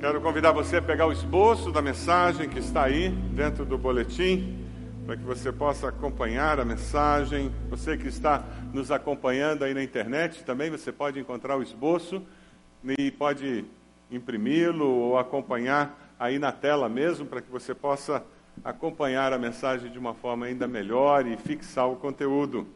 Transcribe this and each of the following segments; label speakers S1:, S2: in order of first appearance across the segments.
S1: Quero convidar você a pegar o esboço da mensagem que está aí dentro do boletim, para que você possa acompanhar a mensagem. Você que está nos acompanhando aí na internet, também você pode encontrar o esboço e pode imprimi-lo ou acompanhar aí na tela mesmo, para que você possa acompanhar a mensagem de uma forma ainda melhor e fixar o conteúdo.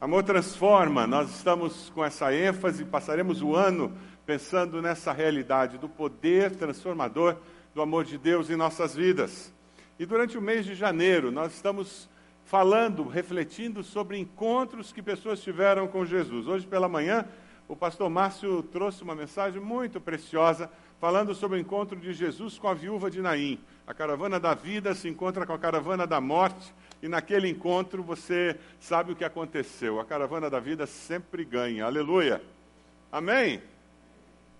S1: Amor transforma, nós estamos com essa ênfase, passaremos o ano pensando nessa realidade do poder transformador do amor de Deus em nossas vidas. E durante o mês de janeiro, nós estamos falando, refletindo sobre encontros que pessoas tiveram com Jesus. Hoje pela manhã, o pastor Márcio trouxe uma mensagem muito preciosa, falando sobre o encontro de Jesus com a viúva de Naim. A caravana da vida se encontra com a caravana da morte, e naquele encontro você sabe o que aconteceu. A caravana da vida sempre ganha. Aleluia. Amém?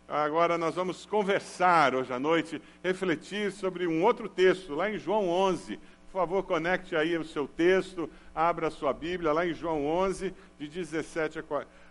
S1: Agora nós vamos conversar hoje à noite, refletir sobre um outro texto, lá em João 11. Por favor, conecte aí o seu texto, abra a sua Bíblia, lá em João 11, de 17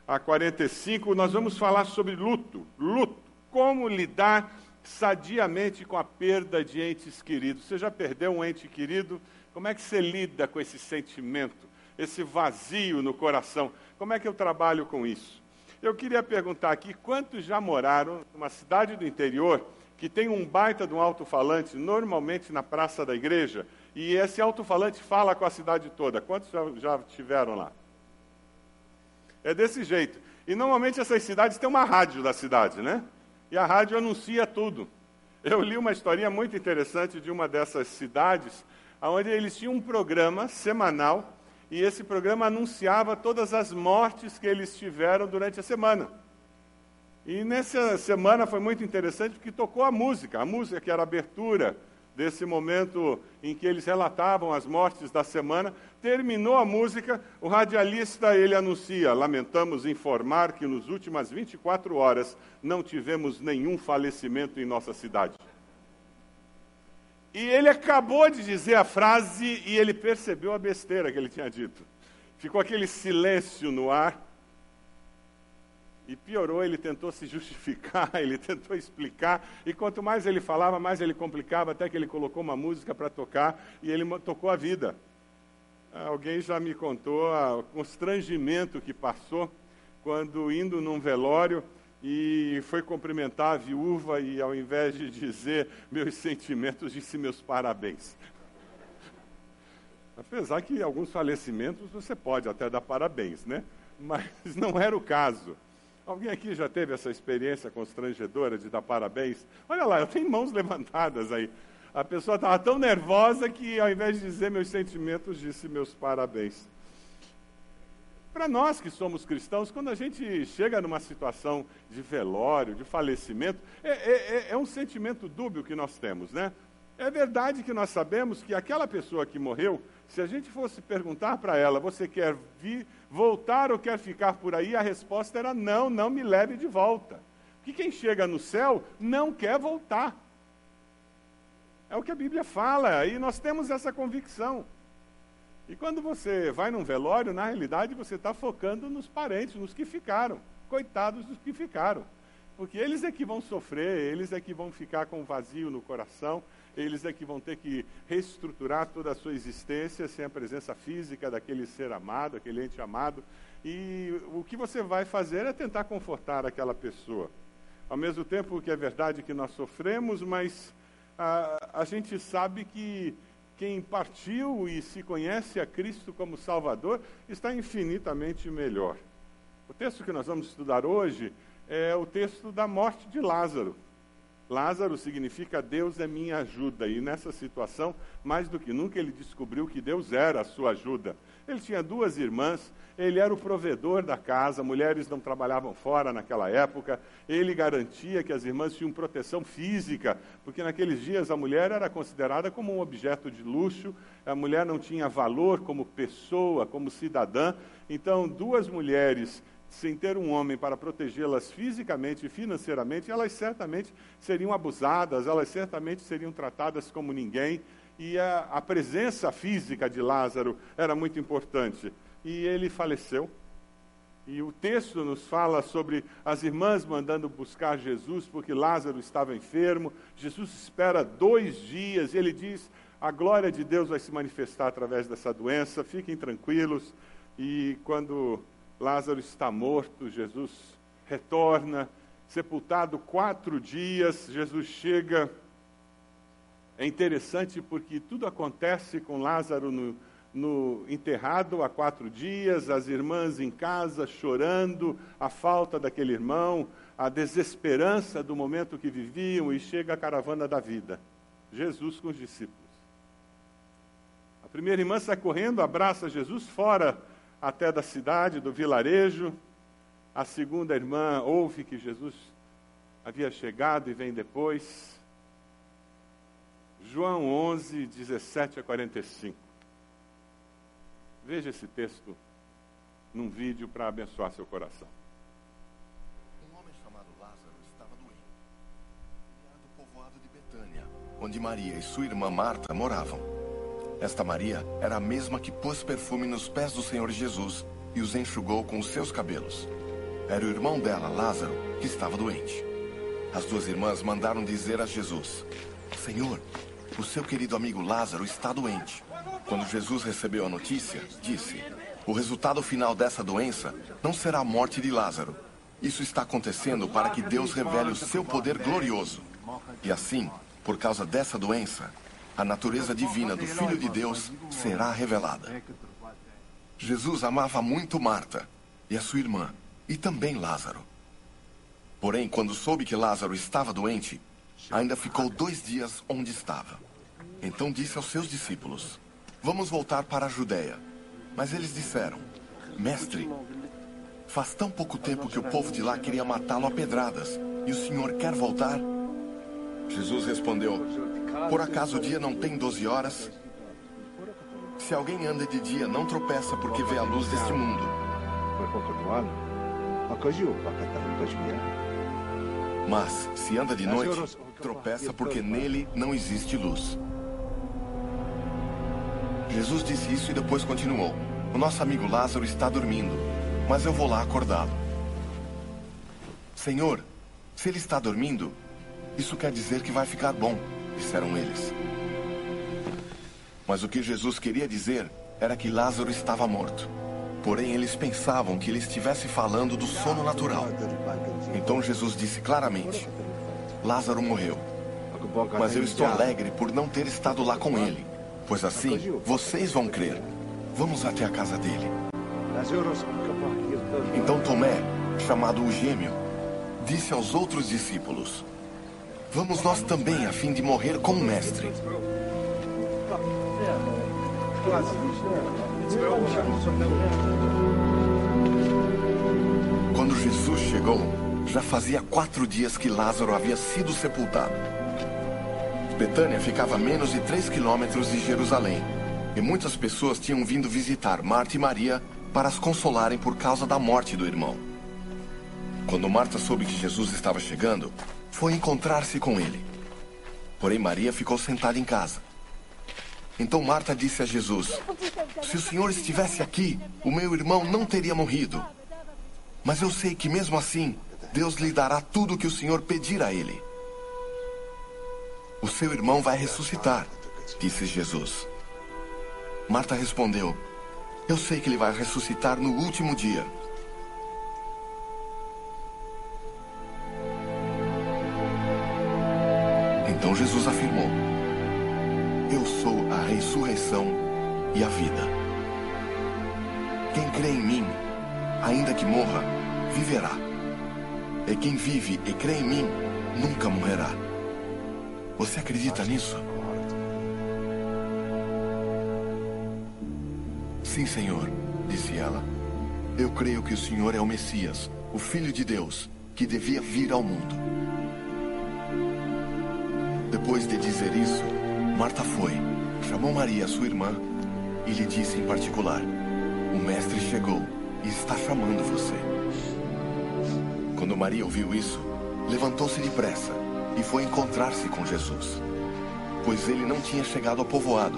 S1: a 45. Nós vamos falar sobre luto. Luto. Como lidar sadiamente com a perda de entes queridos. Você já perdeu um ente querido? Como é que você lida com esse sentimento, esse vazio no coração? Como é que eu trabalho com isso? Eu queria perguntar aqui, quantos já moraram numa cidade do interior que tem um baita de um alto-falante, normalmente na praça da igreja, e esse alto-falante fala com a cidade toda? Quantos já, já tiveram lá? É desse jeito. E normalmente essas cidades têm uma rádio da cidade, né? E a rádio anuncia tudo. Eu li uma historinha muito interessante de uma dessas cidades, onde eles tinham um programa semanal e esse programa anunciava todas as mortes que eles tiveram durante a semana. E nessa semana foi muito interessante porque tocou a música, a música que era a abertura desse momento em que eles relatavam as mortes da semana. Terminou a música, o radialista ele anuncia: "Lamentamos informar que nos últimas 24 horas não tivemos nenhum falecimento em nossa cidade". E ele acabou de dizer a frase e ele percebeu a besteira que ele tinha dito. Ficou aquele silêncio no ar. E piorou, ele tentou se justificar, ele tentou explicar, e quanto mais ele falava, mais ele complicava, até que ele colocou uma música para tocar e ele tocou a vida. Alguém já me contou o constrangimento que passou quando, indo num velório, e foi cumprimentar a viúva e, ao invés de dizer meus sentimentos, disse meus parabéns. Apesar que alguns falecimentos você pode até dar parabéns, né? Mas não era o caso. Alguém aqui já teve essa experiência constrangedora de dar parabéns? Olha lá, eu tenho mãos levantadas aí. A pessoa estava tão nervosa que, ao invés de dizer meus sentimentos, disse meus parabéns. Para nós que somos cristãos, quando a gente chega numa situação de velório, de falecimento, é, é, é, é, um sentimento dúbio que nós temos, né? É verdade que nós sabemos que aquela pessoa que morreu, se a gente fosse perguntar para ela, você quer vir, voltar ou quer ficar por aí? A resposta era não, não me leve de volta. Porque quem chega no céu não quer voltar. É o que a Bíblia fala, e nós temos essa convicção. E quando você vai num velório, na realidade você está focando nos parentes, nos que ficaram. Coitados dos que ficaram. Porque eles é que vão sofrer, eles é que vão ficar com vazio no coração, eles é que vão ter que reestruturar toda a sua existência sem a presença física daquele ser amado, aquele ente amado. E o que você vai fazer é tentar confortar aquela pessoa. Ao mesmo tempo que é verdade que nós sofremos, mas a, a gente sabe que quem partiu e se conhece a Cristo como Salvador está infinitamente melhor. O texto que nós vamos estudar hoje é o texto da morte de Lázaro. Lázaro significa Deus é minha ajuda, e nessa situação, mais do que nunca, ele descobriu que Deus era a sua ajuda. Ele tinha duas irmãs, ele era o provedor da casa, mulheres não trabalhavam fora naquela época, ele garantia que as irmãs tinham proteção física, porque naqueles dias a mulher era considerada como um objeto de luxo, a mulher não tinha valor como pessoa, como cidadã. Então, duas mulheres sem ter um homem para protegê-las fisicamente e financeiramente, elas certamente seriam abusadas, elas certamente seriam tratadas como ninguém, e a, a presença física de Lázaro era muito importante. E ele faleceu. E o texto nos fala sobre as irmãs mandando buscar Jesus porque Lázaro estava enfermo. Jesus espera dois dias ele diz: a glória de Deus vai se manifestar através dessa doença, fiquem tranquilos. E quando Lázaro está morto, Jesus retorna, sepultado quatro dias, Jesus chega. É interessante porque tudo acontece com Lázaro no, no enterrado há quatro dias, as irmãs em casa chorando a falta daquele irmão, a desesperança do momento que viviam, e chega a caravana da vida. Jesus com os discípulos. A primeira irmã sai correndo, abraça Jesus fora até da cidade, do vilarejo. A segunda irmã ouve que Jesus havia chegado e vem depois. João 11, 17 a 45. Veja esse texto num vídeo para abençoar seu coração.
S2: Um homem chamado Lázaro estava doente. Do povoado de Betânia, onde Maria e sua irmã Marta moravam. Esta Maria era a mesma que pôs perfume nos pés do Senhor Jesus e os enxugou com os seus cabelos. Era o irmão dela, Lázaro, que estava doente. As duas irmãs mandaram dizer a Jesus: Senhor, o seu querido amigo Lázaro está doente. Quando Jesus recebeu a notícia, disse: O resultado final dessa doença não será a morte de Lázaro. Isso está acontecendo para que Deus revele o seu poder glorioso. E assim, por causa dessa doença, a natureza divina do Filho de Deus será revelada. Jesus amava muito Marta e a sua irmã, e também Lázaro. Porém, quando soube que Lázaro estava doente, ainda ficou dois dias onde estava. Então disse aos seus discípulos: Vamos voltar para a Judéia. Mas eles disseram: Mestre, faz tão pouco tempo que o povo de lá queria matá-lo a pedradas, e o senhor quer voltar? Jesus respondeu: Por acaso o dia não tem doze horas? Se alguém anda de dia, não tropeça porque vê a luz deste mundo. Mas, se anda de noite, tropeça porque nele não existe luz. Jesus disse isso e depois continuou: O nosso amigo Lázaro está dormindo, mas eu vou lá acordá-lo. Senhor, se ele está dormindo, isso quer dizer que vai ficar bom, disseram eles. Mas o que Jesus queria dizer era que Lázaro estava morto. Porém, eles pensavam que ele estivesse falando do sono natural. Então Jesus disse claramente: Lázaro morreu. Mas eu estou alegre por não ter estado lá com ele Pois assim, vocês vão crer. Vamos até a casa dele. Então Tomé, chamado o gêmeo, disse aos outros discípulos: Vamos nós também, a fim de morrer com o Mestre. Quando Jesus chegou, já fazia quatro dias que Lázaro havia sido sepultado. Betânia ficava a menos de 3 quilômetros de Jerusalém. E muitas pessoas tinham vindo visitar Marta e Maria para as consolarem por causa da morte do irmão. Quando Marta soube que Jesus estava chegando, foi encontrar-se com ele. Porém, Maria ficou sentada em casa. Então Marta disse a Jesus: Se o Senhor estivesse aqui, o meu irmão não teria morrido. Mas eu sei que mesmo assim, Deus lhe dará tudo o que o Senhor pedir a ele. O seu irmão vai ressuscitar, disse Jesus. Marta respondeu: Eu sei que ele vai ressuscitar no último dia. Então Jesus afirmou: Eu sou a ressurreição e a vida. Quem crê em mim, ainda que morra, viverá. E quem vive e crê em mim, nunca morrerá. Você acredita nisso? Sim, Senhor, disse ela. Eu creio que o Senhor é o Messias, o Filho de Deus, que devia vir ao mundo. Depois de dizer isso, Marta foi, chamou Maria, sua irmã, e lhe disse em particular: O Mestre chegou e está chamando você. Quando Maria ouviu isso, levantou-se depressa e foi encontrar-se com Jesus. Pois ele não tinha chegado ao povoado,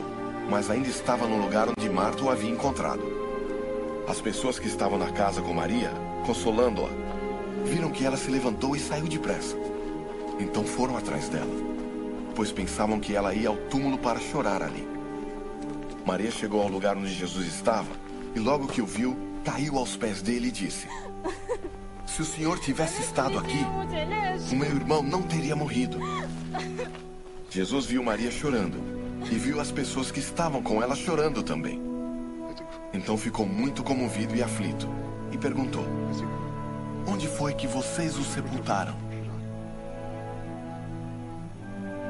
S2: mas ainda estava no lugar onde Marta o havia encontrado. As pessoas que estavam na casa com Maria, consolando-a, viram que ela se levantou e saiu depressa. Então foram atrás dela, pois pensavam que ela ia ao túmulo para chorar ali. Maria chegou ao lugar onde Jesus estava e, logo que o viu, caiu aos pés dele e disse: Se o senhor tivesse estado aqui, o meu irmão não teria morrido. Jesus viu Maria chorando e viu as pessoas que estavam com ela chorando também. Então ficou muito comovido e aflito e perguntou: Onde foi que vocês o sepultaram?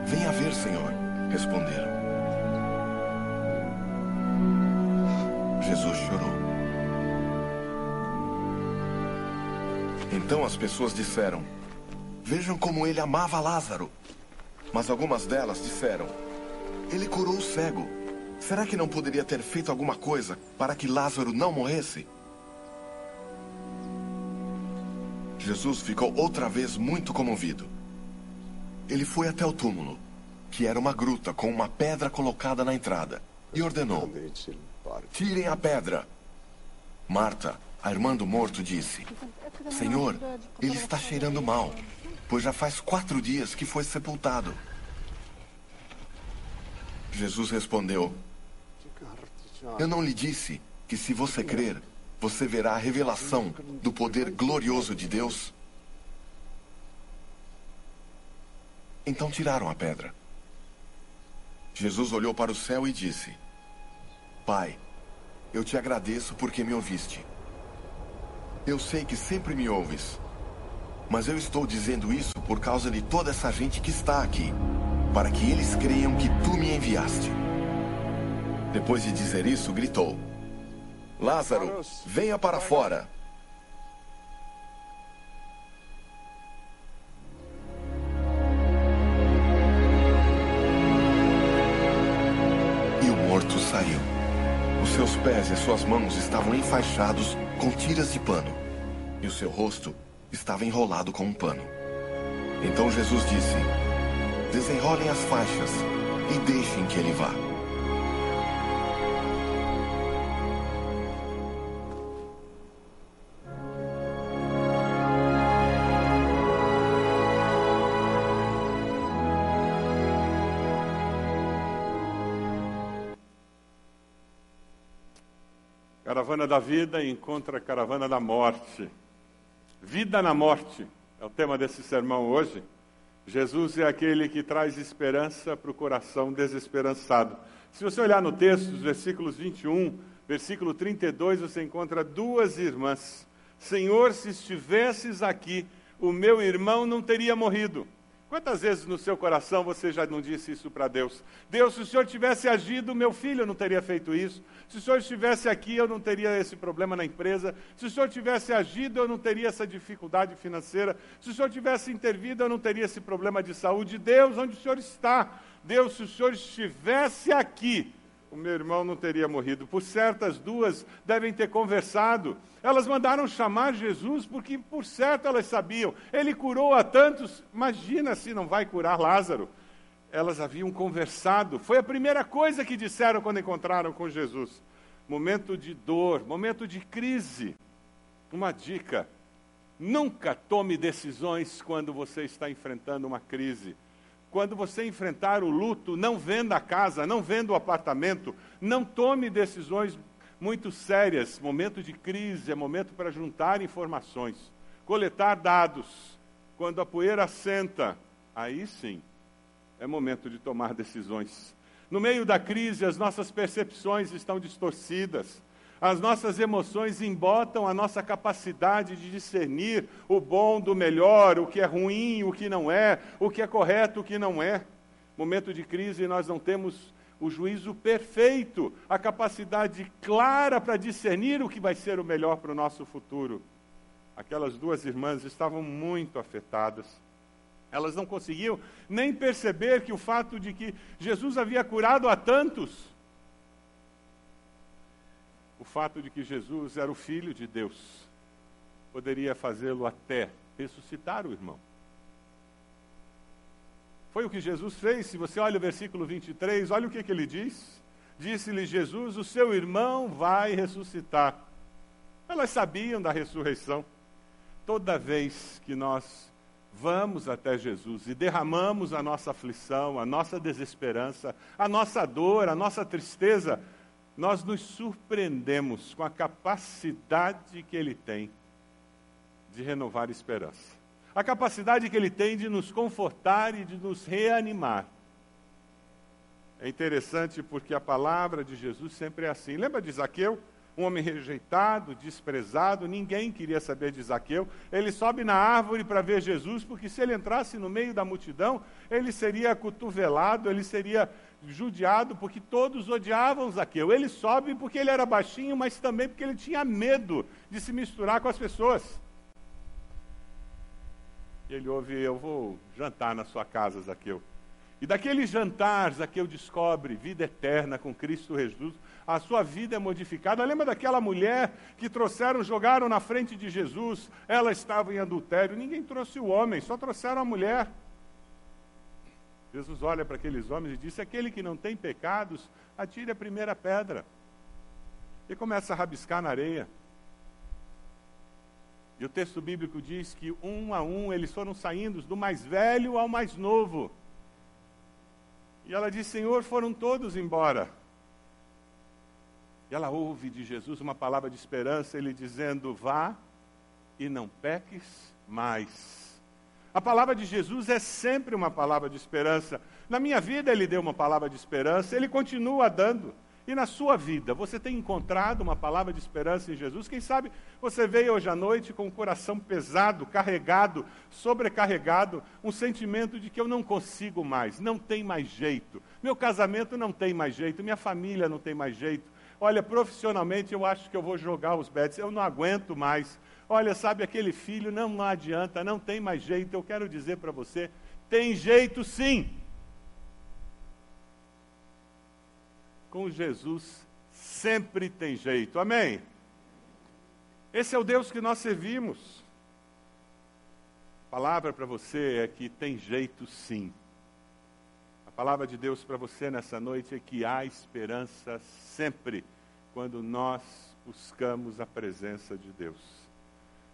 S2: Venha ver, Senhor, responderam. Jesus chorou. Então as pessoas disseram: Vejam como ele amava Lázaro. Mas algumas delas disseram: Ele curou o cego. Será que não poderia ter feito alguma coisa para que Lázaro não morresse? Jesus ficou outra vez muito comovido. Ele foi até o túmulo, que era uma gruta com uma pedra colocada na entrada, e ordenou: Tirem a pedra. Marta, a irmã do morto, disse: Senhor, ele está cheirando mal, pois já faz quatro dias que foi sepultado. Jesus respondeu: Eu não lhe disse que se você crer, você verá a revelação do poder glorioso de Deus? Então tiraram a pedra. Jesus olhou para o céu e disse: Pai, eu te agradeço porque me ouviste. Eu sei que sempre me ouves. Mas eu estou dizendo isso por causa de toda essa gente que está aqui, para que eles creiam que tu me enviaste. Depois de dizer isso, gritou: Lázaro, venha para fora. Suas mãos estavam enfaixados com tiras de pano, e o seu rosto estava enrolado com um pano. Então Jesus disse: Desenrolem as faixas e deixem que ele vá.
S1: Caravana da vida encontra a caravana da morte. Vida na morte é o tema desse sermão hoje. Jesus é aquele que traz esperança para o coração desesperançado. Se você olhar no texto, os versículos 21, versículo 32, você encontra duas irmãs. Senhor, se estivesses aqui, o meu irmão não teria morrido. Quantas vezes no seu coração você já não disse isso para Deus? Deus, se o Senhor tivesse agido, meu filho não teria feito isso. Se o Senhor estivesse aqui, eu não teria esse problema na empresa. Se o Senhor tivesse agido, eu não teria essa dificuldade financeira. Se o Senhor tivesse intervido, eu não teria esse problema de saúde. Deus, onde o Senhor está? Deus, se o Senhor estivesse aqui, o meu irmão não teria morrido. Por certo, as duas devem ter conversado. Elas mandaram chamar Jesus porque, por certo, elas sabiam. Ele curou a tantos, imagina se não vai curar Lázaro. Elas haviam conversado. Foi a primeira coisa que disseram quando encontraram com Jesus. Momento de dor, momento de crise. Uma dica: nunca tome decisões quando você está enfrentando uma crise. Quando você enfrentar o luto, não venda a casa, não venda o apartamento, não tome decisões muito sérias. Momento de crise é momento para juntar informações, coletar dados. Quando a poeira assenta, aí sim é momento de tomar decisões. No meio da crise, as nossas percepções estão distorcidas. As nossas emoções embotam a nossa capacidade de discernir o bom do melhor, o que é ruim, o que não é, o que é correto, o que não é. Momento de crise, nós não temos o juízo perfeito, a capacidade clara para discernir o que vai ser o melhor para o nosso futuro. Aquelas duas irmãs estavam muito afetadas. Elas não conseguiam nem perceber que o fato de que Jesus havia curado a tantos o fato de que Jesus era o Filho de Deus poderia fazê-lo até ressuscitar o irmão. Foi o que Jesus fez. Se você olha o versículo 23, olha o que, que ele diz. Disse-lhe Jesus: O seu irmão vai ressuscitar. pessoas sabiam da ressurreição. Toda vez que nós vamos até Jesus e derramamos a nossa aflição, a nossa desesperança, a nossa dor, a nossa tristeza, nós nos surpreendemos com a capacidade que Ele tem de renovar a esperança. A capacidade que Ele tem de nos confortar e de nos reanimar. É interessante porque a palavra de Jesus sempre é assim. Lembra de Zaqueu? um homem rejeitado, desprezado, ninguém queria saber de Zaqueu. Ele sobe na árvore para ver Jesus, porque se ele entrasse no meio da multidão, ele seria cotovelado, ele seria judiado, porque todos odiavam Zaqueu. Ele sobe porque ele era baixinho, mas também porque ele tinha medo de se misturar com as pessoas. Ele ouve: Eu vou jantar na sua casa, Zaqueu. E daquele jantar, Zaqueu descobre vida eterna com Cristo Jesus a sua vida é modificada. Lembra daquela mulher que trouxeram, jogaram na frente de Jesus, ela estava em adultério, ninguém trouxe o homem, só trouxeram a mulher. Jesus olha para aqueles homens e disse: Aquele que não tem pecados, atire a primeira pedra. E começa a rabiscar na areia. E o texto bíblico diz que um a um eles foram saindo, do mais velho ao mais novo. E ela diz: Senhor, foram todos embora. E ela ouve de Jesus uma palavra de esperança, ele dizendo: Vá e não peques mais. A palavra de Jesus é sempre uma palavra de esperança. Na minha vida, ele deu uma palavra de esperança, ele continua dando. E na sua vida, você tem encontrado uma palavra de esperança em Jesus? Quem sabe você veio hoje à noite com o coração pesado, carregado, sobrecarregado, um sentimento de que eu não consigo mais, não tem mais jeito. Meu casamento não tem mais jeito, minha família não tem mais jeito. Olha, profissionalmente eu acho que eu vou jogar os bets, eu não aguento mais. Olha, sabe aquele filho, não, adianta, não tem mais jeito. Eu quero dizer para você, tem jeito sim. Com Jesus sempre tem jeito. Amém. Esse é o Deus que nós servimos. A palavra para você é que tem jeito sim. A palavra de Deus para você nessa noite é que há esperança sempre quando nós buscamos a presença de Deus.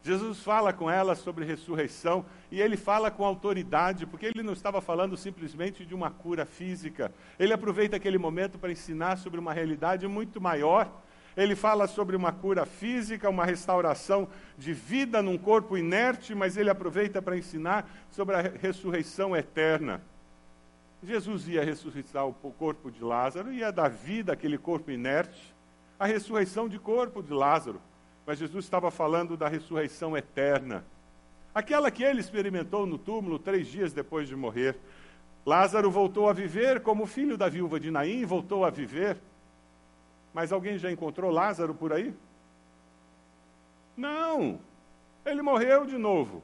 S1: Jesus fala com ela sobre ressurreição e ele fala com autoridade, porque ele não estava falando simplesmente de uma cura física. Ele aproveita aquele momento para ensinar sobre uma realidade muito maior. Ele fala sobre uma cura física, uma restauração de vida num corpo inerte, mas ele aproveita para ensinar sobre a ressurreição eterna. Jesus ia ressuscitar o corpo de Lázaro, ia dar vida àquele corpo inerte a ressurreição de corpo de Lázaro, mas Jesus estava falando da ressurreição eterna. Aquela que ele experimentou no túmulo três dias depois de morrer. Lázaro voltou a viver como filho da viúva de Naim, voltou a viver. Mas alguém já encontrou Lázaro por aí? Não, ele morreu de novo.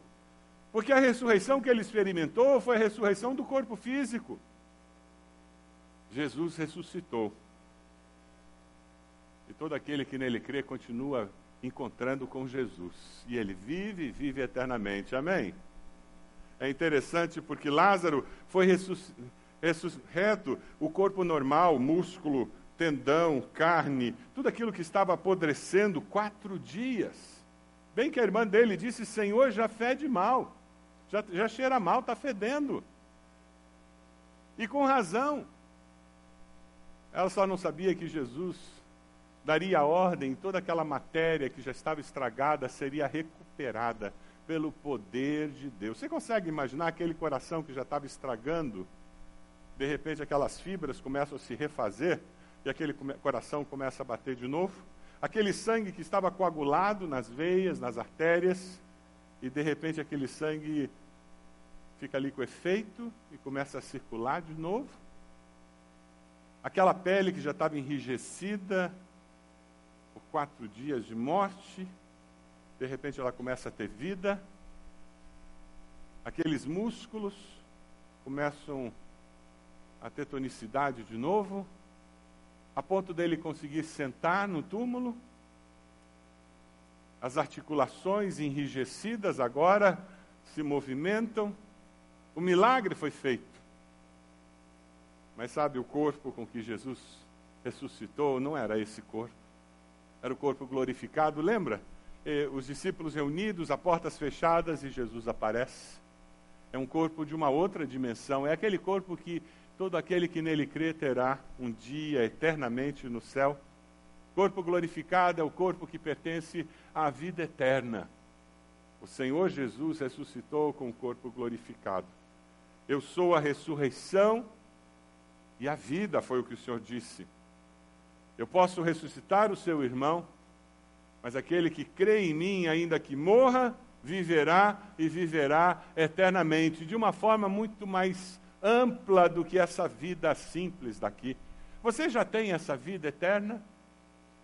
S1: Porque a ressurreição que ele experimentou foi a ressurreição do corpo físico. Jesus ressuscitou. E todo aquele que nele crê continua encontrando com Jesus. E ele vive e vive eternamente. Amém? É interessante porque Lázaro foi ressurreto, o corpo normal, músculo, tendão, carne, tudo aquilo que estava apodrecendo quatro dias. Bem que a irmã dele disse: Senhor, já fede mal, já, já cheira mal, está fedendo. E com razão. Ela só não sabia que Jesus daria ordem, toda aquela matéria que já estava estragada seria recuperada pelo poder de Deus. Você consegue imaginar aquele coração que já estava estragando? De repente, aquelas fibras começam a se refazer e aquele coração começa a bater de novo? Aquele sangue que estava coagulado nas veias, nas artérias, e de repente aquele sangue fica ali com efeito e começa a circular de novo? Aquela pele que já estava enrijecida, quatro dias de morte, de repente ela começa a ter vida, aqueles músculos começam a ter tonicidade de novo, a ponto dele conseguir sentar no túmulo, as articulações enrijecidas agora se movimentam, o milagre foi feito. Mas sabe, o corpo com que Jesus ressuscitou não era esse corpo era o corpo glorificado, lembra? eh, os discípulos reunidos, a portas fechadas e Jesus aparece. É um corpo de uma outra dimensão, é aquele corpo que todo aquele que nele crê terá um dia eternamente no céu. Corpo glorificado é o corpo que pertence à vida eterna. O Senhor Jesus ressuscitou com o corpo glorificado. Eu sou a ressurreição e a vida, foi o que o Senhor disse. Eu posso ressuscitar o seu irmão, mas aquele que crê em mim, ainda que morra, viverá e viverá eternamente, de uma forma muito mais ampla do que essa vida simples daqui. Você já tem essa vida eterna?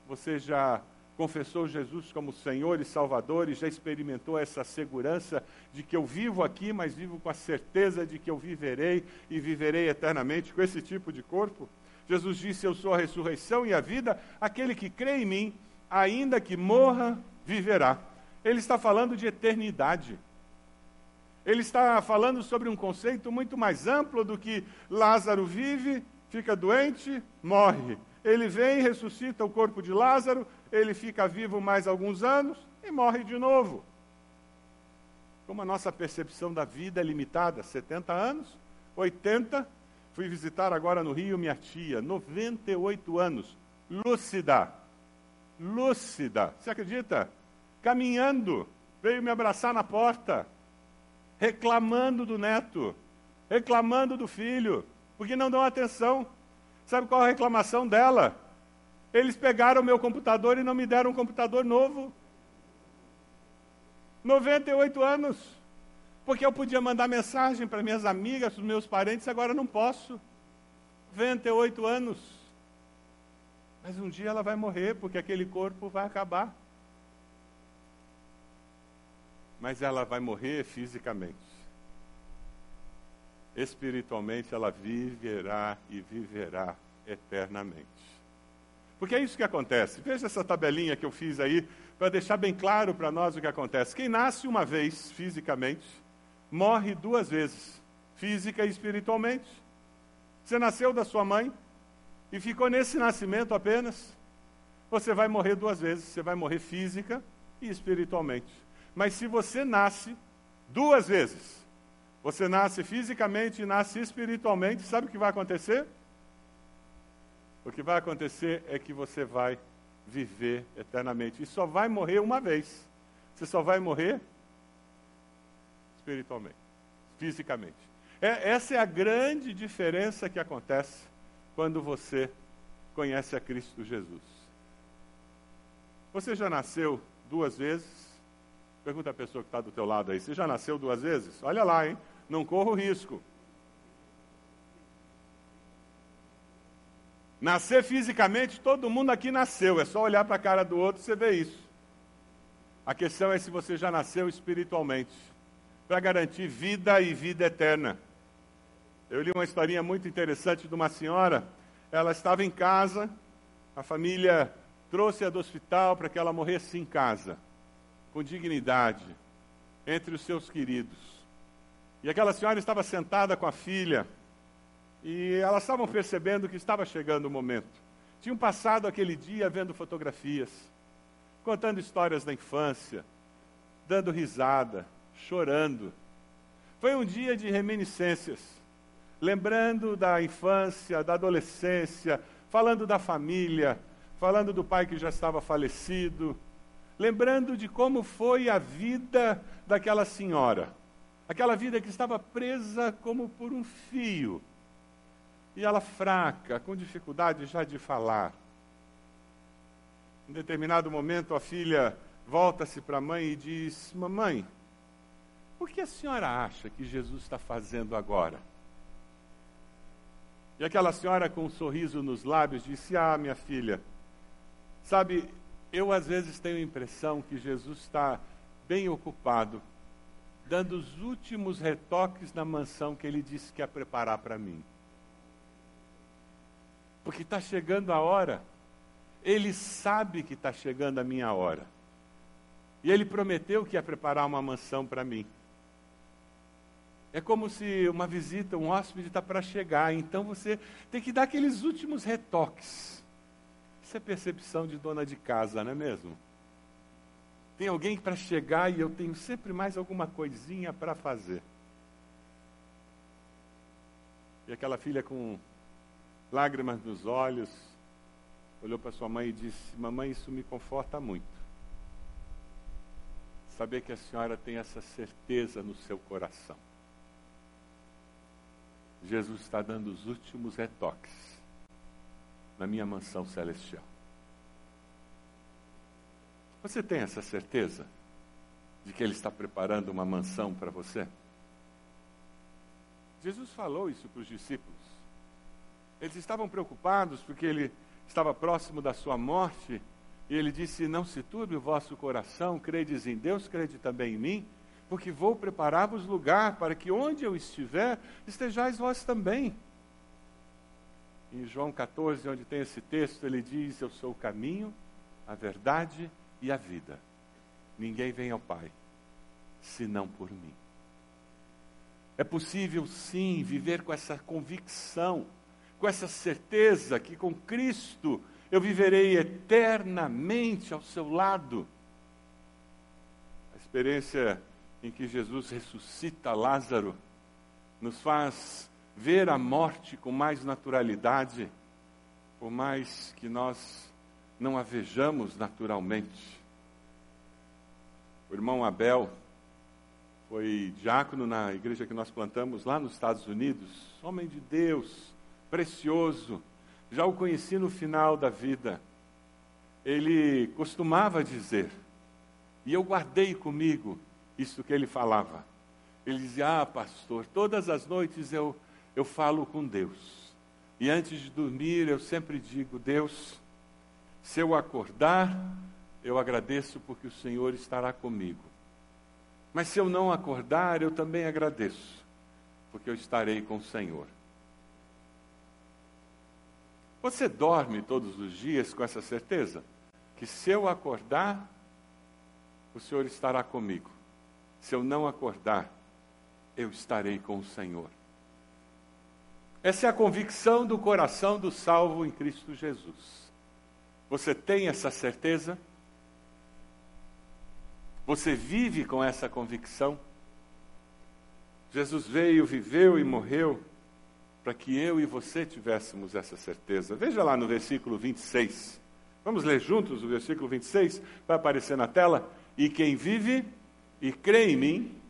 S1: Você já confessou Jesus como Senhor e Salvador e já experimentou essa segurança de que eu vivo aqui, mas vivo com a certeza de que eu viverei e viverei eternamente com esse tipo de corpo? Jesus disse: Eu sou a ressurreição e a vida, aquele que crê em mim, ainda que morra, viverá. Ele está falando de eternidade. Ele está falando sobre um conceito muito mais amplo do que Lázaro vive, fica doente, morre. Ele vem, ressuscita o corpo de Lázaro, ele fica vivo mais alguns anos e morre de novo. Como a nossa percepção da vida é limitada, 70 anos, 80, Fui visitar agora no Rio minha tia, 98 anos, lúcida. Lúcida. Você acredita? Caminhando, veio me abraçar na porta, reclamando do neto, reclamando do filho, porque não dão atenção. Sabe qual a reclamação dela? Eles pegaram meu computador e não me deram um computador novo. 98 anos. Porque eu podia mandar mensagem para minhas amigas, para os meus parentes, agora não posso. 98 anos. Mas um dia ela vai morrer, porque aquele corpo vai acabar. Mas ela vai morrer fisicamente. Espiritualmente ela viverá e viverá eternamente. Porque é isso que acontece. Veja essa tabelinha que eu fiz aí, para deixar bem claro para nós o que acontece. Quem nasce uma vez fisicamente, morre duas vezes, física e espiritualmente. Você nasceu da sua mãe e ficou nesse nascimento apenas. Você vai morrer duas vezes, você vai morrer física e espiritualmente. Mas se você nasce duas vezes, você nasce fisicamente e nasce espiritualmente, sabe o que vai acontecer? O que vai acontecer é que você vai viver eternamente. E só vai morrer uma vez. Você só vai morrer espiritualmente, fisicamente. É, essa é a grande diferença que acontece quando você conhece a Cristo Jesus. Você já nasceu duas vezes? Pergunta a pessoa que está do teu lado aí. Você já nasceu duas vezes? Olha lá, hein? Não corra o risco. Nascer fisicamente, todo mundo aqui nasceu. É só olhar para a cara do outro e você vê isso. A questão é se você já nasceu espiritualmente para garantir vida e vida eterna. Eu li uma historinha muito interessante de uma senhora. Ela estava em casa, a família trouxe-a do hospital para que ela morresse em casa, com dignidade, entre os seus queridos. E aquela senhora estava sentada com a filha, e elas estavam percebendo que estava chegando o momento. Tinham passado aquele dia vendo fotografias, contando histórias da infância, dando risada, chorando. Foi um dia de reminiscências, lembrando da infância, da adolescência, falando da família, falando do pai que já estava falecido, lembrando de como foi a vida daquela senhora, aquela vida que estava presa como por um fio, e ela fraca, com dificuldade já de falar. Em determinado momento, a filha volta-se para a mãe e diz: Mamãe, o que a senhora acha que Jesus está fazendo agora? E aquela senhora, com um sorriso nos lábios, disse: Ah, minha filha, sabe, eu às vezes tenho a impressão que Jesus está bem ocupado, dando os últimos retoques na mansão que ele disse que ia preparar para mim. Porque está chegando a hora, ele sabe que está chegando a minha hora. E ele prometeu que ia preparar uma mansão para mim. É como se uma visita, um hóspede está para chegar, então você tem que dar aqueles últimos retoques. Isso é percepção de dona de casa, não é mesmo? Tem alguém para chegar e eu tenho sempre mais alguma coisinha para fazer. E aquela filha com lágrimas nos olhos olhou para sua mãe e disse: Mamãe, isso me conforta muito. Saber que a senhora tem essa certeza no seu coração. Jesus está dando os últimos retoques na minha mansão celestial. Você tem essa certeza de que Ele está preparando uma mansão para você? Jesus falou isso para os discípulos. Eles estavam preocupados porque ele estava próximo da sua morte e ele disse: Não se turbe o vosso coração, credes em Deus, crede também em mim, porque vou preparar-vos lugar para que onde eu estiver, estejais vós também. Em João 14, onde tem esse texto, ele diz: Eu sou o caminho, a verdade e a vida. Ninguém vem ao Pai senão por mim. É possível sim viver com essa convicção, com essa certeza que com Cristo eu viverei eternamente ao seu lado. A experiência em que Jesus ressuscita Lázaro nos faz ver a morte com mais naturalidade, por mais que nós não a vejamos naturalmente. O irmão Abel foi diácono na igreja que nós plantamos lá nos Estados Unidos, homem de Deus, precioso. Já o conheci no final da vida. Ele costumava dizer, e eu guardei comigo isso que ele falava. Ele dizia: Ah, pastor, todas as noites eu, eu falo com Deus. E antes de dormir eu sempre digo: Deus, se eu acordar, eu agradeço porque o Senhor estará comigo. Mas se eu não acordar, eu também agradeço, porque eu estarei com o Senhor. Você dorme todos os dias com essa certeza? Que se eu acordar, o Senhor estará comigo. Se eu não acordar, eu estarei com o Senhor. Essa é a convicção do coração do salvo em Cristo Jesus. Você tem essa certeza? Você vive com essa convicção? Jesus veio, viveu e morreu para que eu e você tivéssemos essa certeza. Veja lá no versículo 26. Vamos ler juntos o versículo 26? Vai aparecer na tela. E quem vive e crê em mim,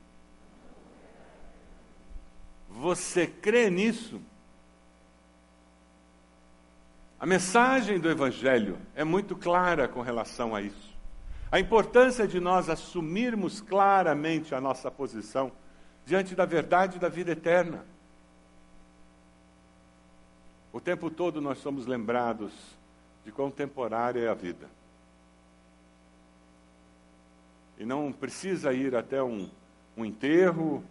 S1: você crê nisso? A mensagem do Evangelho é muito clara com relação a isso. A importância de nós assumirmos claramente a nossa posição diante da verdade da vida eterna. O tempo todo nós somos lembrados de quão temporária é a vida. E não precisa ir até um, um enterro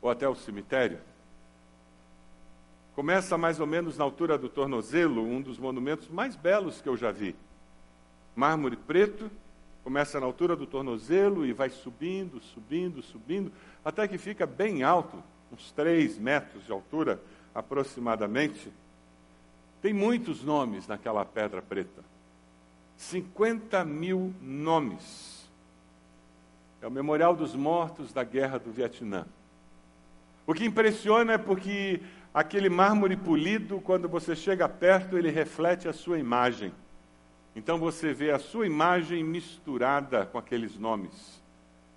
S1: ou até o cemitério. Começa mais ou menos na altura do tornozelo, um dos monumentos mais belos que eu já vi. Mármore preto, começa na altura do tornozelo e vai subindo, subindo, subindo, até que fica bem alto, uns 3 metros de altura aproximadamente. Tem muitos nomes naquela pedra preta. 50 mil nomes. É o memorial dos mortos da guerra do Vietnã. O que impressiona é porque aquele mármore polido, quando você chega perto, ele reflete a sua imagem. Então você vê a sua imagem misturada com aqueles nomes.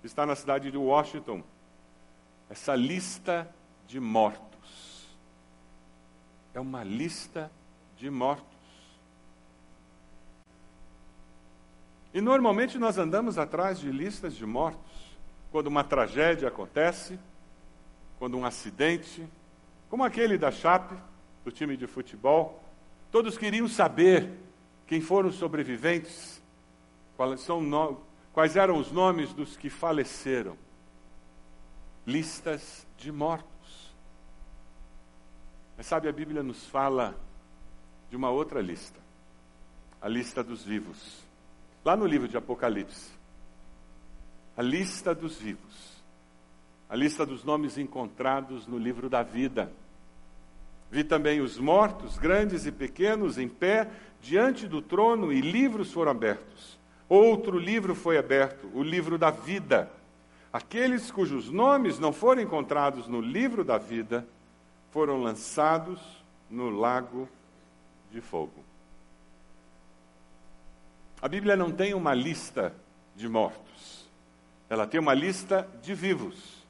S1: Está na cidade de Washington. Essa lista de mortos. É uma lista de mortos. E normalmente nós andamos atrás de listas de mortos. Quando uma tragédia acontece, quando um acidente, como aquele da Chape, do time de futebol, todos queriam saber quem foram os sobreviventes, quais, são quais eram os nomes dos que faleceram. Listas de mortos. Mas sabe, a Bíblia nos fala de uma outra lista a lista dos vivos. Lá no livro de Apocalipse. A lista dos vivos a lista dos nomes encontrados no livro da vida. Vi também os mortos, grandes e pequenos, em pé, diante do trono, e livros foram abertos. Outro livro foi aberto, o livro da vida. Aqueles cujos nomes não foram encontrados no livro da vida foram lançados no lago de fogo. A Bíblia não tem uma lista de mortos, ela tem uma lista de vivos.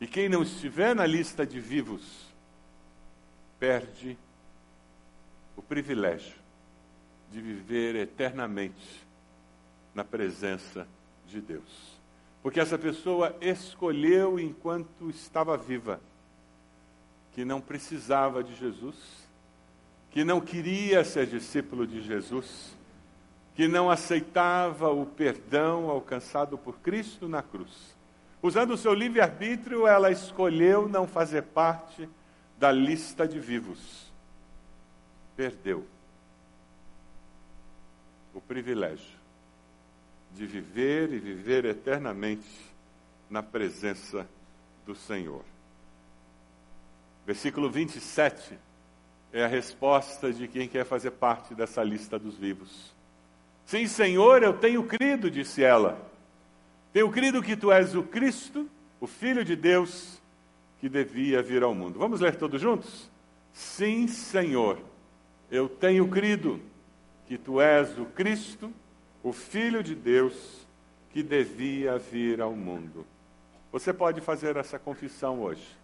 S1: E quem não estiver na lista de vivos, perde o privilégio de viver eternamente na presença de Deus. Porque essa pessoa escolheu enquanto estava viva que não precisava de Jesus, que não queria ser discípulo de Jesus, que não aceitava o perdão alcançado por Cristo na cruz. Usando o seu livre-arbítrio, ela escolheu não fazer parte da lista de vivos. Perdeu o privilégio de viver e viver eternamente na presença do Senhor. Versículo 27 é a resposta de quem quer fazer parte dessa lista dos vivos. Sim, Senhor, eu tenho crido, disse ela. Tenho crido que tu és o Cristo, o Filho de Deus, que devia vir ao mundo. Vamos ler todos juntos? Sim, Senhor, eu tenho crido que tu és o Cristo, o Filho de Deus, que devia vir ao mundo. Você pode fazer essa confissão hoje.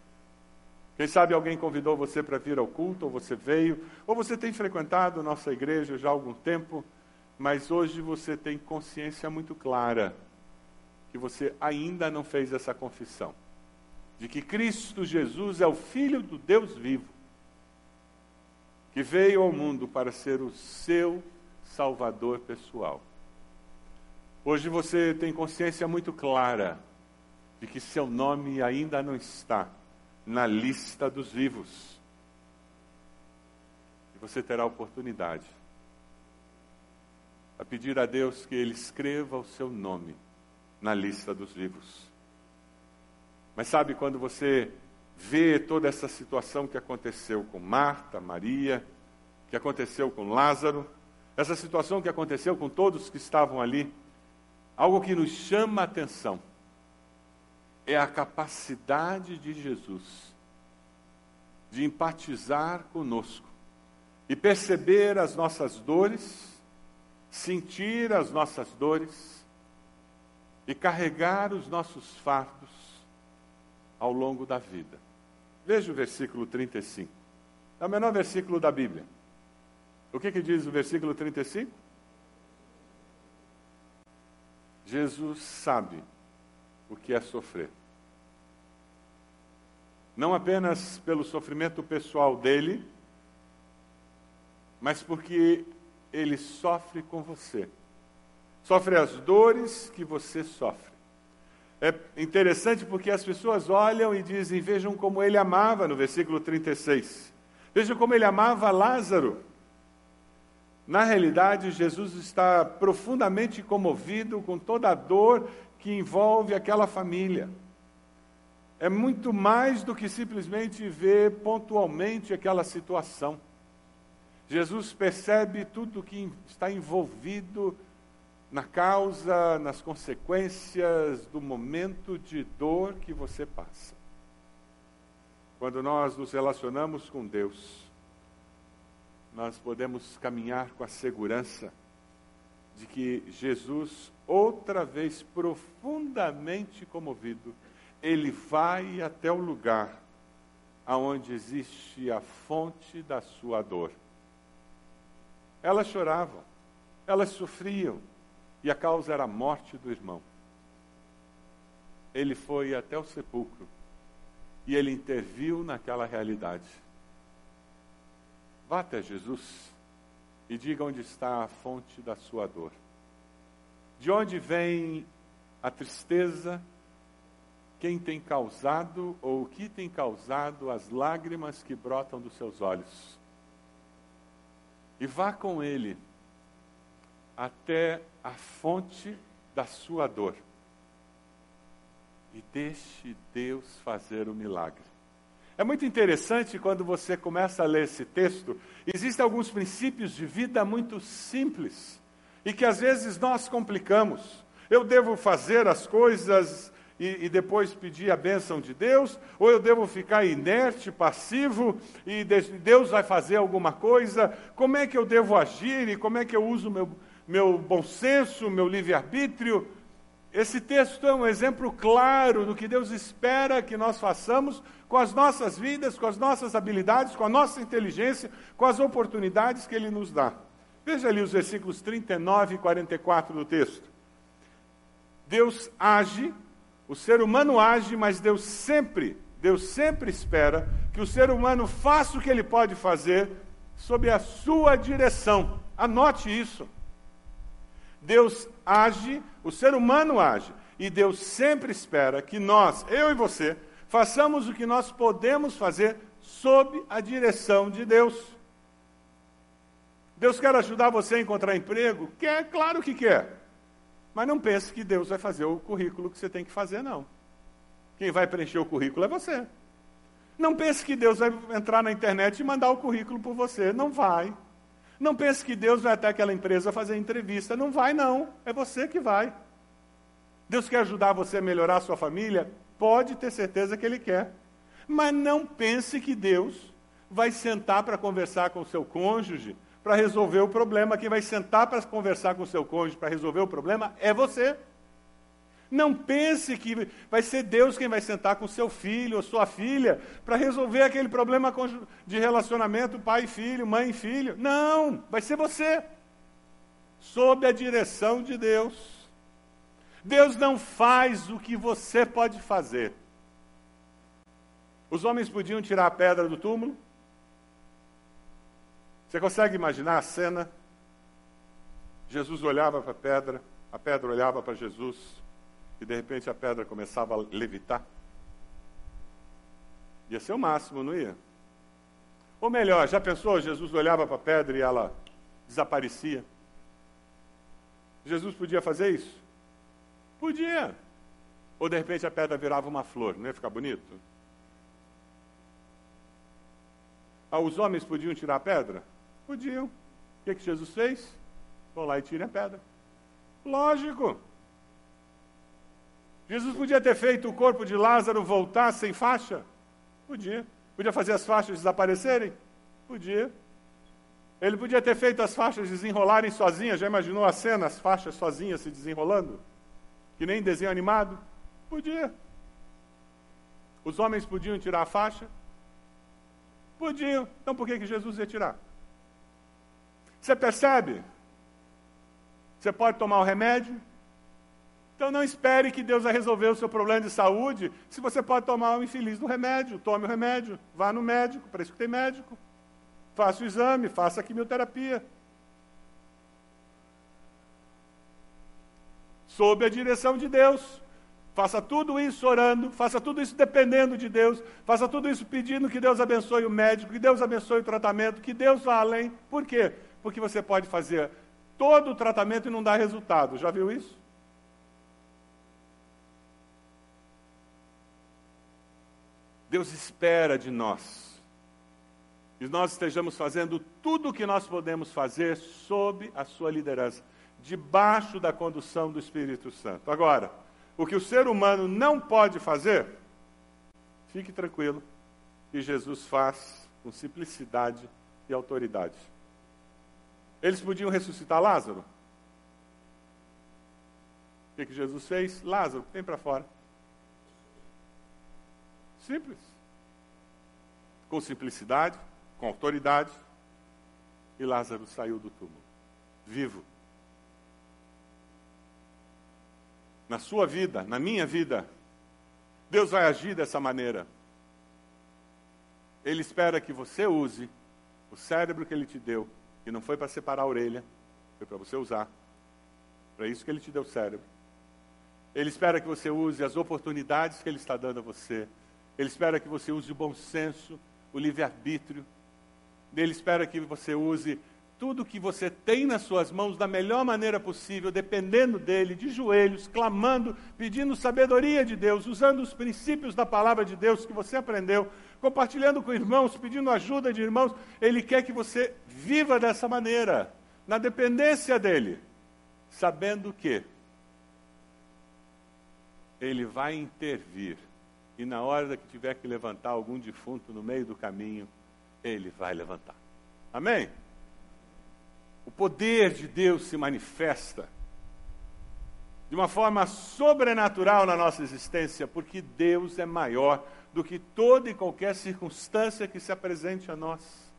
S1: Quem sabe alguém convidou você para vir ao culto, ou você veio, ou você tem frequentado nossa igreja já há algum tempo, mas hoje você tem consciência muito clara que você ainda não fez essa confissão de que Cristo Jesus é o Filho do Deus vivo, que veio ao mundo para ser o seu Salvador pessoal. Hoje você tem consciência muito clara de que seu nome ainda não está na lista dos vivos. E você terá oportunidade a pedir a Deus que Ele escreva o seu nome na lista dos vivos. Mas sabe quando você vê toda essa situação que aconteceu com Marta, Maria, que aconteceu com Lázaro, essa situação que aconteceu com todos que estavam ali, algo que nos chama a atenção é a capacidade de Jesus de empatizar conosco e perceber as nossas dores, sentir as nossas dores e carregar os nossos fardos ao longo da vida. Veja o versículo 35. É o menor versículo da Bíblia. O que, que diz o versículo 35? Jesus sabe o que é sofrer. Não apenas pelo sofrimento pessoal dele, mas porque ele sofre com você. Sofre as dores que você sofre. É interessante porque as pessoas olham e dizem: Vejam como ele amava, no versículo 36. Vejam como ele amava Lázaro. Na realidade, Jesus está profundamente comovido com toda a dor que envolve aquela família. É muito mais do que simplesmente ver pontualmente aquela situação. Jesus percebe tudo que está envolvido na causa, nas consequências do momento de dor que você passa. Quando nós nos relacionamos com Deus, nós podemos caminhar com a segurança de que Jesus, outra vez profundamente comovido, ele vai até o lugar aonde existe a fonte da sua dor. Elas choravam, elas sofriam, e a causa era a morte do irmão. Ele foi até o sepulcro e ele interviu naquela realidade. Vá até Jesus e diga onde está a fonte da sua dor. De onde vem a tristeza? Quem tem causado ou o que tem causado as lágrimas que brotam dos seus olhos? E vá com ele até a fonte da sua dor. E deixe Deus fazer o milagre. É muito interessante quando você começa a ler esse texto, existem alguns princípios de vida muito simples e que às vezes nós complicamos. Eu devo fazer as coisas e, e, depois pedir a bênção de Deus, ou eu devo ficar inerte, passivo, e Deus vai fazer alguma coisa? Como é que eu devo agir e como é que eu uso meu, meu bom senso, meu livre-arbítrio? Esse texto é um exemplo claro do que Deus espera que nós façamos com as nossas vidas, com as nossas habilidades, com a nossa inteligência, com as oportunidades que Ele nos dá. Veja ali os versículos 39 e 44 do texto. Deus age, o ser humano age, mas Deus sempre, Deus sempre espera que o ser humano faça o que ele pode fazer sob a sua direção. Anote isso. Deus age, o ser humano age, e Deus sempre espera que nós, eu e você, façamos o que nós podemos fazer sob a direção de Deus. Deus quer ajudar você a encontrar emprego? Quer, claro que quer. Mas não pense que Deus vai fazer o currículo que você tem que fazer, não. Quem vai preencher o currículo é você. Não pense que Deus vai entrar na internet e mandar o currículo por você. Não vai. Não pense que Deus vai até aquela empresa fazer entrevista. Não vai, não. É você que vai. Deus quer ajudar você a melhorar a sua família? Pode ter certeza que Ele quer. Mas não pense que Deus vai sentar para conversar com o seu cônjuge para resolver o problema. Quem vai sentar para conversar com o seu cônjuge para resolver o problema é você. Não pense que vai ser Deus quem vai sentar com seu filho ou sua filha para resolver aquele problema de relacionamento pai e filho, mãe e filho. Não, vai ser você. Sob a direção de Deus. Deus não faz o que você pode fazer. Os homens podiam tirar a pedra do túmulo? Você consegue imaginar a cena? Jesus olhava para a pedra, a pedra olhava para Jesus e de repente a pedra começava a levitar. Ia ser o máximo, não ia? Ou melhor, já pensou? Jesus olhava para a pedra e ela desaparecia. Jesus podia fazer isso? Podia. Ou de repente a pedra virava uma flor, não ia ficar bonito? Ah, os homens podiam tirar a pedra? Podiam. O que, que Jesus fez? Vão lá e tirem a pedra. Lógico. Jesus podia ter feito o corpo de Lázaro voltar sem faixa? Podia. Podia fazer as faixas desaparecerem? Podia. Ele podia ter feito as faixas desenrolarem sozinhas. Já imaginou a cena, as faixas sozinhas se desenrolando? Que nem desenho animado? Podia. Os homens podiam tirar a faixa? Podiam. Então por que, que Jesus ia tirar? Você percebe? Você pode tomar o remédio, então não espere que Deus vai resolver o seu problema de saúde se você pode tomar o infeliz do remédio. Tome o remédio, vá no médico, para isso que tem médico. Faça o exame, faça a quimioterapia. Sob a direção de Deus. Faça tudo isso orando, faça tudo isso dependendo de Deus, faça tudo isso pedindo que Deus abençoe o médico, que Deus abençoe o tratamento, que Deus vá além. Por quê? Porque você pode fazer todo o tratamento e não dar resultado. Já viu isso? Deus espera de nós que nós estejamos fazendo tudo o que nós podemos fazer sob a sua liderança, debaixo da condução do Espírito Santo. Agora, o que o ser humano não pode fazer, fique tranquilo, que Jesus faz com simplicidade e autoridade. Eles podiam ressuscitar Lázaro? O que, que Jesus fez? Lázaro, vem para fora. Simples. Com simplicidade, com autoridade. E Lázaro saiu do túmulo, vivo. Na sua vida, na minha vida, Deus vai agir dessa maneira. Ele espera que você use o cérebro que ele te deu, que não foi para separar a orelha, foi para você usar. Para isso que ele te deu o cérebro. Ele espera que você use as oportunidades que ele está dando a você ele espera que você use o bom senso, o livre-arbítrio. Ele espera que você use tudo que você tem nas suas mãos da melhor maneira possível, dependendo dele, de joelhos, clamando, pedindo sabedoria de Deus, usando os princípios da palavra de Deus que você aprendeu, compartilhando com irmãos, pedindo ajuda de irmãos. Ele quer que você viva dessa maneira, na dependência dele. sabendo que ele vai intervir e na hora que tiver que levantar algum defunto no meio do caminho, ele vai levantar. Amém? O poder de Deus se manifesta de uma forma sobrenatural na nossa existência, porque Deus é maior do que toda e qualquer circunstância que se apresente a nós.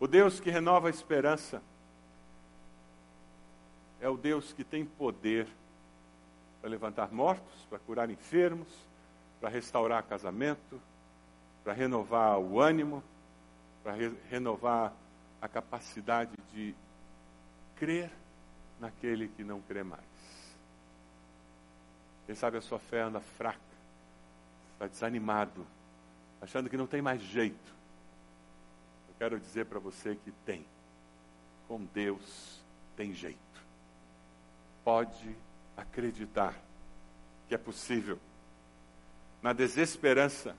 S1: O Deus que renova a esperança é o Deus que tem poder para levantar mortos, para curar enfermos, para restaurar casamento, para renovar o ânimo, para re renovar a capacidade de crer naquele que não crê mais. Quem sabe a sua fé anda fraca, está desanimado, achando que não tem mais jeito. Eu quero dizer para você que tem. Com Deus tem jeito. Pode acreditar que é possível. Na desesperança,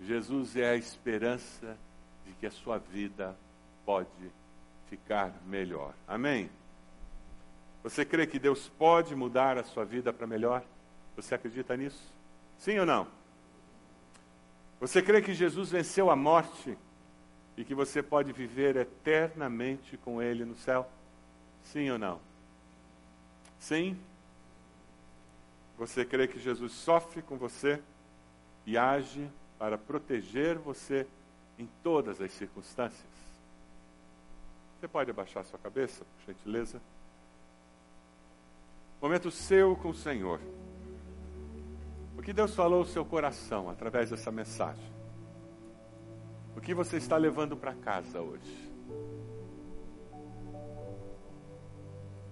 S1: Jesus é a esperança de que a sua vida pode ficar melhor. Amém? Você crê que Deus pode mudar a sua vida para melhor? Você acredita nisso? Sim ou não? Você crê que Jesus venceu a morte e que você pode viver eternamente com Ele no céu? Sim ou não? Sim? Você crê que Jesus sofre com você e age para proteger você em todas as circunstâncias? Você pode abaixar sua cabeça, por gentileza? Momento seu com o Senhor. O que Deus falou ao seu coração através dessa mensagem? O que você está levando para casa hoje?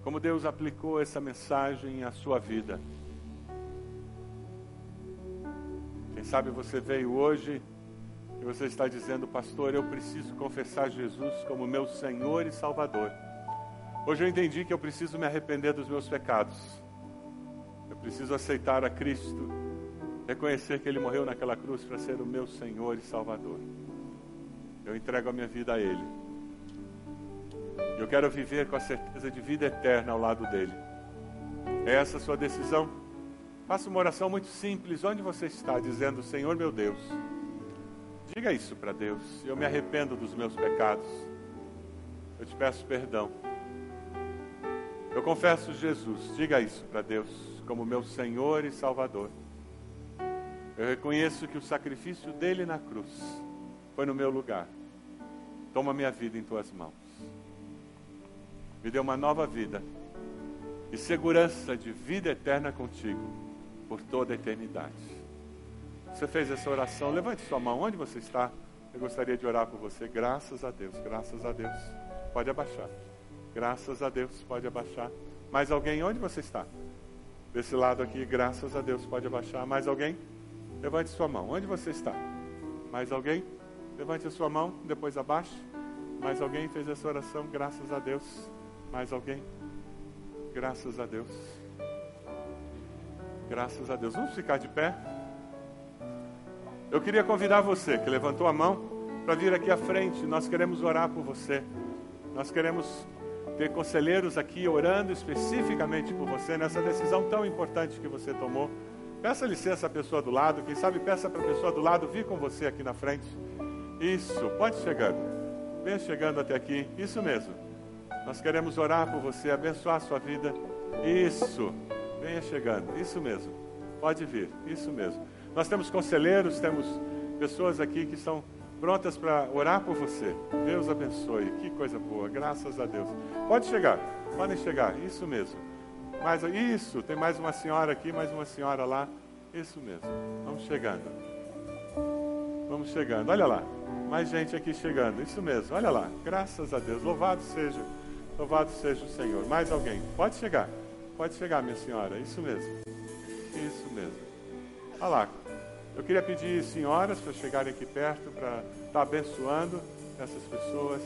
S1: Como Deus aplicou essa mensagem à sua vida? sabe, você veio hoje e você está dizendo, pastor, eu preciso confessar Jesus como meu Senhor e Salvador. Hoje eu entendi que eu preciso me arrepender dos meus pecados. Eu preciso aceitar a Cristo, reconhecer que Ele morreu naquela cruz para ser o meu Senhor e Salvador. Eu entrego a minha vida a Ele. Eu quero viver com a certeza de vida eterna ao lado dele. É essa a sua decisão? Faça uma oração muito simples, onde você está, dizendo: Senhor meu Deus, diga isso para Deus. Eu me arrependo dos meus pecados. Eu te peço perdão. Eu confesso Jesus, diga isso para Deus, como meu Senhor e Salvador. Eu reconheço que o sacrifício dele na cruz foi no meu lugar. Toma minha vida em tuas mãos. Me dê uma nova vida e segurança de vida eterna contigo por toda a eternidade. Você fez essa oração, levante sua mão, onde você está? Eu gostaria de orar por você. Graças a Deus, graças a Deus. Pode abaixar. Graças a Deus, pode abaixar. Mais alguém? Onde você está? Desse lado aqui, graças a Deus, pode abaixar. Mais alguém? Levante sua mão. Onde você está? Mais alguém? Levante a sua mão, depois abaixe. Mais alguém fez essa oração? Graças a Deus. Mais alguém? Graças a Deus. Graças a Deus. Vamos ficar de pé? Eu queria convidar você que levantou a mão para vir aqui à frente. Nós queremos orar por você. Nós queremos ter conselheiros aqui orando especificamente por você nessa decisão tão importante que você tomou. Peça licença à pessoa do lado, quem sabe peça para a pessoa do lado vir com você aqui na frente. Isso, pode chegando. Venha chegando até aqui. Isso mesmo. Nós queremos orar por você, abençoar a sua vida. Isso. Venha chegando, isso mesmo. Pode vir, isso mesmo. Nós temos conselheiros, temos pessoas aqui que são prontas para orar por você. Deus abençoe. Que coisa boa, graças a Deus. Pode chegar, podem chegar, isso mesmo. Mais, isso, tem mais uma senhora aqui, mais uma senhora lá. Isso mesmo. Vamos chegando. Vamos chegando. Olha lá. Mais gente aqui chegando. Isso mesmo. Olha lá. Graças a Deus. Louvado seja. Louvado seja o Senhor. Mais alguém? Pode chegar. Pode chegar, minha senhora. Isso mesmo. Isso mesmo. Olha lá. Eu queria pedir senhoras para chegarem aqui perto para estar tá abençoando essas pessoas.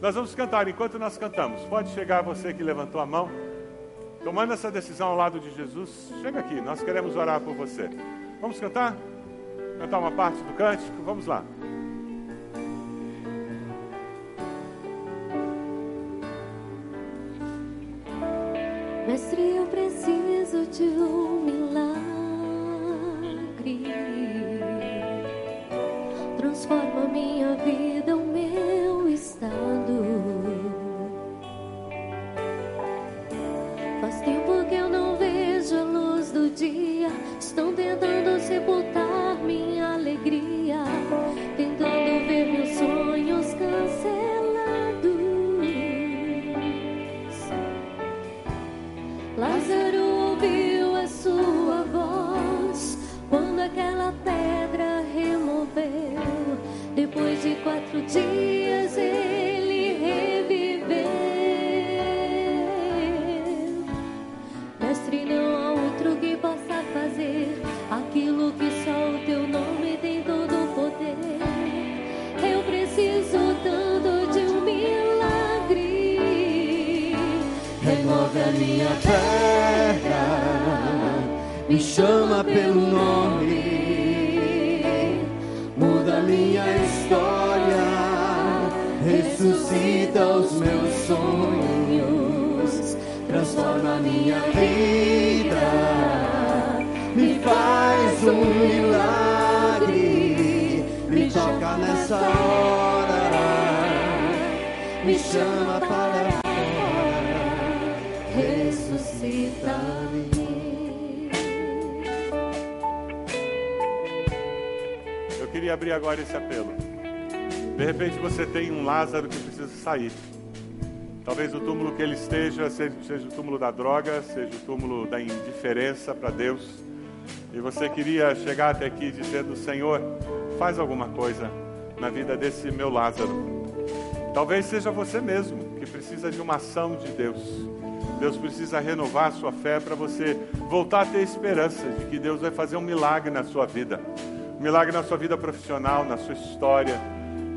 S1: Nós vamos cantar enquanto nós cantamos. Pode chegar você que levantou a mão. Tomando essa decisão ao lado de Jesus, chega aqui, nós queremos orar por você. Vamos cantar? Cantar uma parte do cântico? Vamos lá.
S3: Mestre, eu preciso de um Transforma minha vida, o meu estado. Faz tempo que eu não vejo a luz do dia. Estão tentando sepultar
S1: queria abrir agora esse apelo. De repente você tem um Lázaro que precisa sair. Talvez o túmulo que ele esteja seja, seja o túmulo da droga, seja o túmulo da indiferença para Deus. E você queria chegar até aqui dizendo: Senhor, faz alguma coisa na vida desse meu Lázaro. Talvez seja você mesmo que precisa de uma ação de Deus. Deus precisa renovar a sua fé para você voltar a ter esperança de que Deus vai fazer um milagre na sua vida. Um milagre na sua vida profissional, na sua história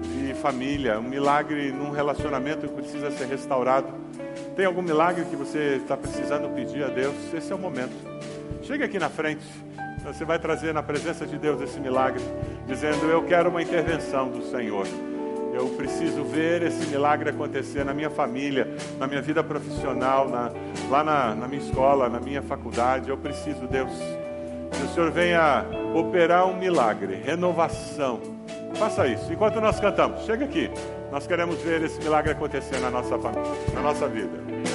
S1: de família, um milagre num relacionamento que precisa ser restaurado. Tem algum milagre que você está precisando pedir a Deus? Esse é o momento. Chega aqui na frente. Você vai trazer na presença de Deus esse milagre, dizendo: Eu quero uma intervenção do Senhor. Eu preciso ver esse milagre acontecer na minha família, na minha vida profissional, na, lá na, na minha escola, na minha faculdade. Eu preciso, Deus, que o Senhor venha operar um milagre, renovação. Faça isso. Enquanto nós cantamos, chega aqui. Nós queremos ver esse milagre acontecer na nossa família, na nossa vida.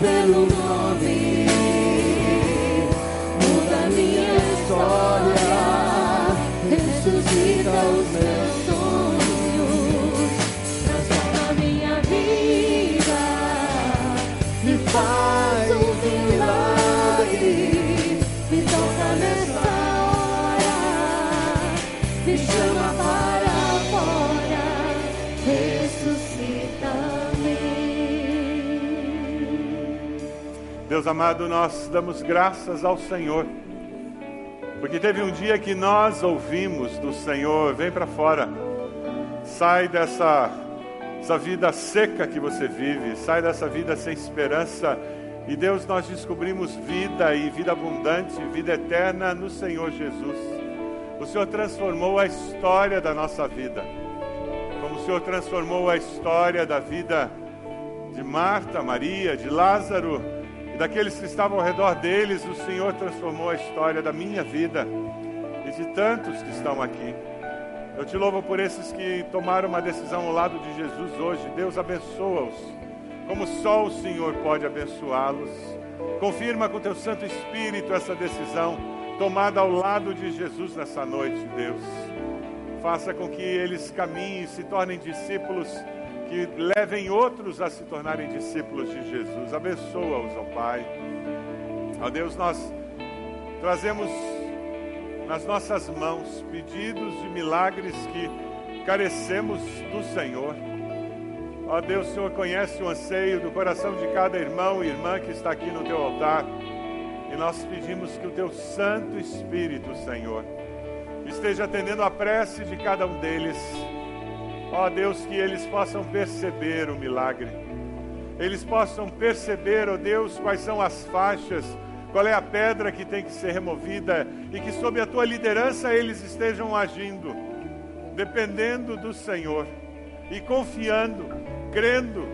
S4: Pelo
S1: Deus amado, nós damos graças ao Senhor, porque teve um dia que nós ouvimos do Senhor: vem para fora, sai dessa essa vida seca que você vive, sai dessa vida sem esperança. E Deus, nós descobrimos vida e vida abundante, vida eterna no Senhor Jesus. O Senhor transformou a história da nossa vida, como o Senhor transformou a história da vida de Marta, Maria, de Lázaro daqueles que estavam ao redor deles, o Senhor transformou a história da minha vida e de tantos que estão aqui. Eu te louvo por esses que tomaram uma decisão ao lado de Jesus hoje. Deus abençoa-os, como só o Senhor pode abençoá-los. Confirma com teu Santo Espírito essa decisão tomada ao lado de Jesus nessa noite, Deus. Faça com que eles caminhem e se tornem discípulos que levem outros a se tornarem discípulos de Jesus. Abençoa-os, ó Pai. Ó Deus, nós trazemos nas nossas mãos pedidos de milagres que carecemos do Senhor. Ó Deus, o Senhor conhece o anseio do coração de cada irmão e irmã que está aqui no teu altar. E nós pedimos que o teu Santo Espírito, Senhor, esteja atendendo a prece de cada um deles. Ó Deus, que eles possam perceber o milagre. Eles possam perceber, ó Deus, quais são as faixas qual é a pedra que tem que ser removida e que, sob a tua liderança, eles estejam agindo, dependendo do Senhor e confiando, crendo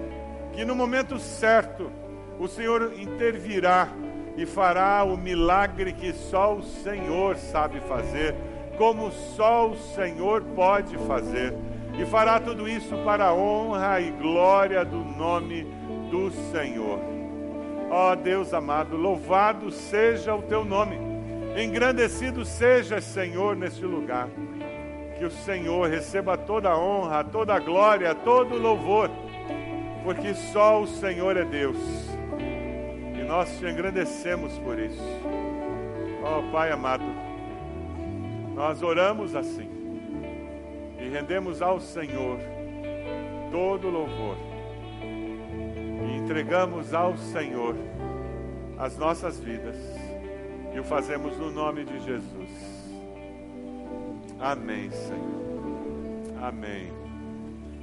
S1: que no momento certo o Senhor intervirá e fará o milagre que só o Senhor sabe fazer, como só o Senhor pode fazer. E fará tudo isso para a honra e glória do nome do Senhor. Ó oh, Deus amado, louvado seja o teu nome, engrandecido seja, Senhor, neste lugar. Que o Senhor receba toda a honra, toda a glória, todo o louvor, porque só o Senhor é Deus. E nós te engrandecemos por isso. Ó oh, Pai amado, nós oramos assim e rendemos ao Senhor todo louvor e entregamos ao Senhor as nossas vidas e o fazemos no nome de Jesus. Amém, Senhor. Amém.